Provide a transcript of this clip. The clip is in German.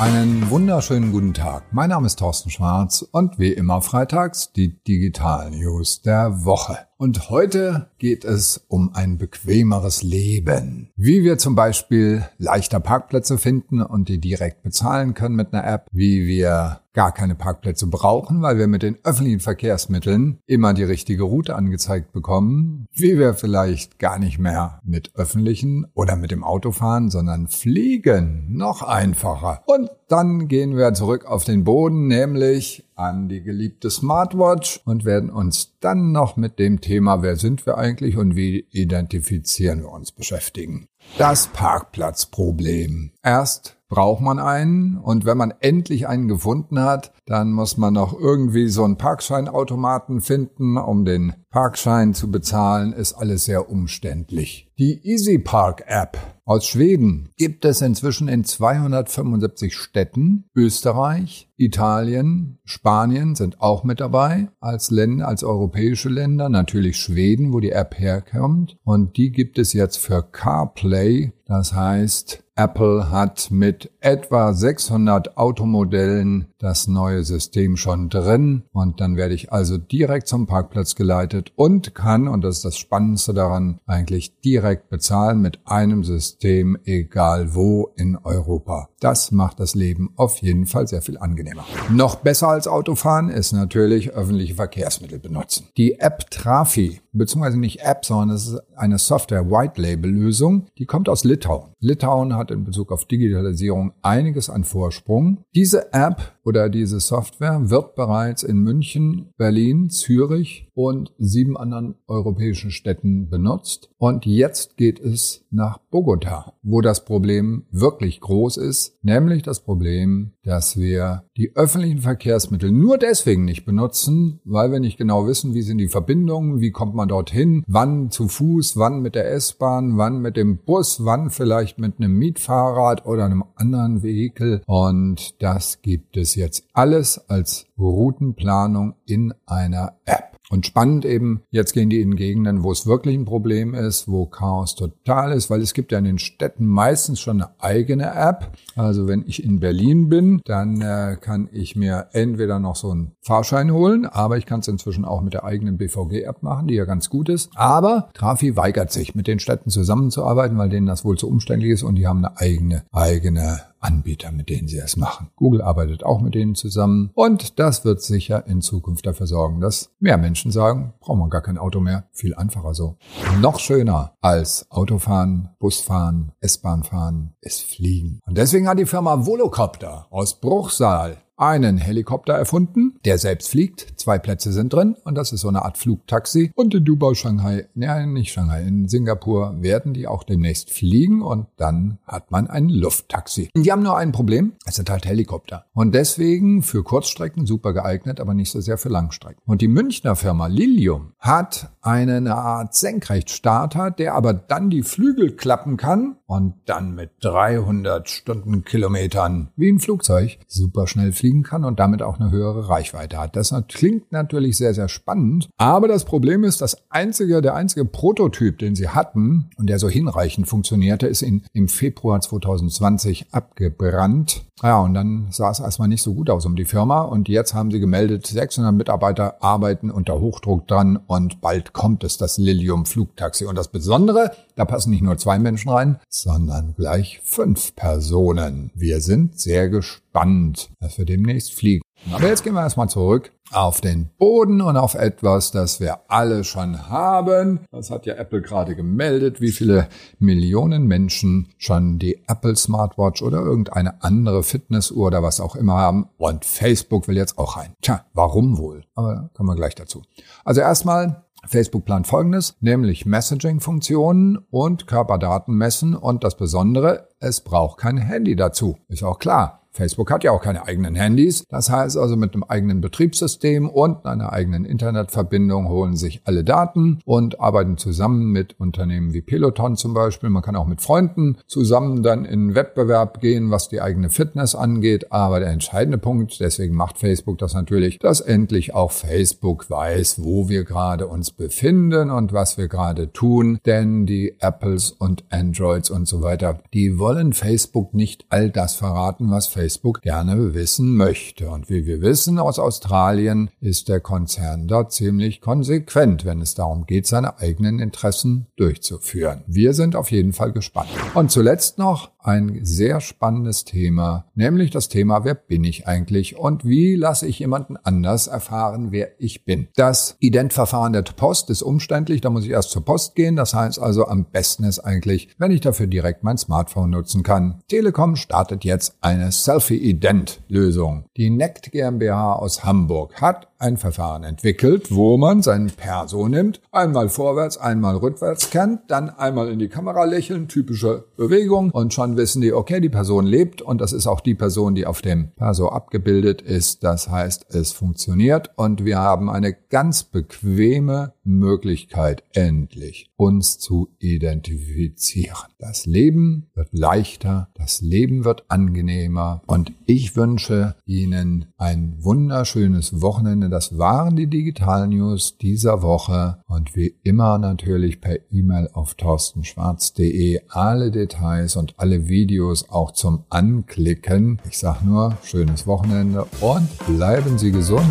Einen wunderschönen guten Tag. Mein Name ist Thorsten Schwarz und wie immer freitags die Digital News der Woche. Und heute geht es um ein bequemeres Leben. Wie wir zum Beispiel leichter Parkplätze finden und die direkt bezahlen können mit einer App. Wie wir gar keine Parkplätze brauchen, weil wir mit den öffentlichen Verkehrsmitteln immer die richtige Route angezeigt bekommen. Wie wir vielleicht gar nicht mehr mit öffentlichen oder mit dem Auto fahren, sondern fliegen. Noch einfacher. Und dann gehen wir zurück auf den Boden, nämlich an die geliebte Smartwatch und werden uns dann noch mit dem Thema, wer sind wir eigentlich und wie identifizieren wir uns beschäftigen. Das Parkplatzproblem. Erst braucht man einen und wenn man endlich einen gefunden hat, dann muss man noch irgendwie so einen Parkscheinautomaten finden, um den Parkschein zu bezahlen, ist alles sehr umständlich. Die EasyPark App aus Schweden gibt es inzwischen in 275 Städten. Österreich, Italien, Spanien sind auch mit dabei als Länder, als europäische Länder. Natürlich Schweden, wo die App herkommt. Und die gibt es jetzt für CarPlay. Das heißt, Apple hat mit etwa 600 Automodellen das neue System schon drin und dann werde ich also direkt zum Parkplatz geleitet und kann, und das ist das Spannendste daran, eigentlich direkt bezahlen mit einem System, egal wo in Europa. Das macht das Leben auf jeden Fall sehr viel angenehmer. Noch besser als Autofahren ist natürlich öffentliche Verkehrsmittel benutzen. Die App Trafi, beziehungsweise nicht App, sondern es ist eine Software-White-Label-Lösung, die kommt aus Litauen. Litauen hat in Bezug auf Digitalisierung einiges an Vorsprung. Diese App oder diese Software wird bereits in München, Berlin, Zürich und sieben anderen europäischen Städten benutzt. Und jetzt geht es nach Bogota, wo das Problem wirklich groß ist, nämlich das Problem, dass wir die öffentlichen Verkehrsmittel nur deswegen nicht benutzen, weil wir nicht genau wissen, wie sind die Verbindungen, wie kommt man dorthin, wann zu Fuß, wann mit der S-Bahn, wann mit dem Bus, wann vielleicht mit einem Mietfahrrad oder einem anderen Vehikel. Und das gibt es jetzt alles als Routenplanung in einer App. Und spannend eben, jetzt gehen die in Gegenden, wo es wirklich ein Problem ist, wo Chaos total ist, weil es gibt ja in den Städten meistens schon eine eigene App. Also wenn ich in Berlin bin, dann äh, kann ich mir entweder noch so einen Fahrschein holen, aber ich kann es inzwischen auch mit der eigenen BVG-App machen, die ja ganz gut ist. Aber Trafi weigert sich, mit den Städten zusammenzuarbeiten, weil denen das wohl zu umständlich ist und die haben eine eigene, eigene Anbieter, mit denen sie es machen. Google arbeitet auch mit denen zusammen und das wird sicher in Zukunft dafür sorgen, dass mehr Menschen sagen, braucht man gar kein Auto mehr, viel einfacher so. Noch schöner als Autofahren, Busfahren, S-Bahn fahren ist Fliegen. Und deswegen hat die Firma Volocopter aus Bruchsal einen Helikopter erfunden, der selbst fliegt. Zwei Plätze sind drin und das ist so eine Art Flugtaxi. Und in Dubai, Shanghai, nein, nicht Shanghai, in Singapur werden die auch demnächst fliegen und dann hat man ein Lufttaxi. Die haben nur ein Problem, es sind halt Helikopter. Und deswegen für Kurzstrecken super geeignet, aber nicht so sehr für Langstrecken. Und die Münchner Firma Lilium hat eine Art Senkrechtstarter, der aber dann die Flügel klappen kann und dann mit 300 Stundenkilometern wie ein Flugzeug super schnell fliegen kann und damit auch eine höhere Reichweite hat. Das klingt natürlich sehr, sehr spannend. Aber das Problem ist, das einzige, der einzige Prototyp, den sie hatten und der so hinreichend funktionierte, ist in, im Februar 2020 abgebrannt. Ja, und dann sah es erstmal nicht so gut aus um die Firma. Und jetzt haben sie gemeldet, 600 Mitarbeiter arbeiten unter Hochdruck dran und bald kommt es, das Lilium Flugtaxi. Und das Besondere, da passen nicht nur zwei Menschen rein, sondern gleich fünf Personen. Wir sind sehr gespannt, dass wir demnächst fliegen. Aber jetzt gehen wir erstmal zurück auf den Boden und auf etwas, das wir alle schon haben. Das hat ja Apple gerade gemeldet, wie viele Millionen Menschen schon die Apple Smartwatch oder irgendeine andere Fitnessuhr oder was auch immer haben. Und Facebook will jetzt auch rein. Tja, warum wohl? Aber kommen wir gleich dazu. Also erstmal Facebook plant folgendes, nämlich Messaging-Funktionen und Körperdaten messen und das Besondere, es braucht kein Handy dazu. Ist auch klar. Facebook hat ja auch keine eigenen Handys. Das heißt also mit einem eigenen Betriebssystem und einer eigenen Internetverbindung holen sich alle Daten und arbeiten zusammen mit Unternehmen wie Peloton zum Beispiel. Man kann auch mit Freunden zusammen dann in Wettbewerb gehen, was die eigene Fitness angeht. Aber der entscheidende Punkt, deswegen macht Facebook das natürlich, dass endlich auch Facebook weiß, wo wir gerade uns befinden und was wir gerade tun. Denn die Apples und Androids und so weiter, die wollen Facebook nicht all das verraten, was Facebook Facebook gerne wissen möchte. Und wie wir wissen aus Australien ist der Konzern dort ziemlich konsequent, wenn es darum geht, seine eigenen Interessen durchzuführen. Wir sind auf jeden Fall gespannt. Und zuletzt noch ein sehr spannendes Thema, nämlich das Thema, wer bin ich eigentlich und wie lasse ich jemanden anders erfahren, wer ich bin. Das Identverfahren der Post ist umständlich, da muss ich erst zur Post gehen. Das heißt also, am besten ist eigentlich, wenn ich dafür direkt mein Smartphone nutzen kann. Telekom startet jetzt eine Selfie-Ident-Lösung. Die NECT GmbH aus Hamburg hat ein Verfahren entwickelt, wo man seinen Perso nimmt, einmal vorwärts, einmal rückwärts kennt, dann einmal in die Kamera lächeln, typische Bewegung und schon wissen die, okay, die Person lebt und das ist auch die Person, die auf dem Perso abgebildet ist. Das heißt, es funktioniert und wir haben eine ganz bequeme Möglichkeit, endlich uns zu identifizieren. Das Leben wird leichter, das Leben wird angenehmer und ich wünsche Ihnen ein wunderschönes Wochenende. Das waren die Digital News dieser Woche und wie immer natürlich per E-Mail auf torstenschwarz.de alle Details und alle Videos auch zum Anklicken. Ich sag nur schönes Wochenende und bleiben Sie gesund.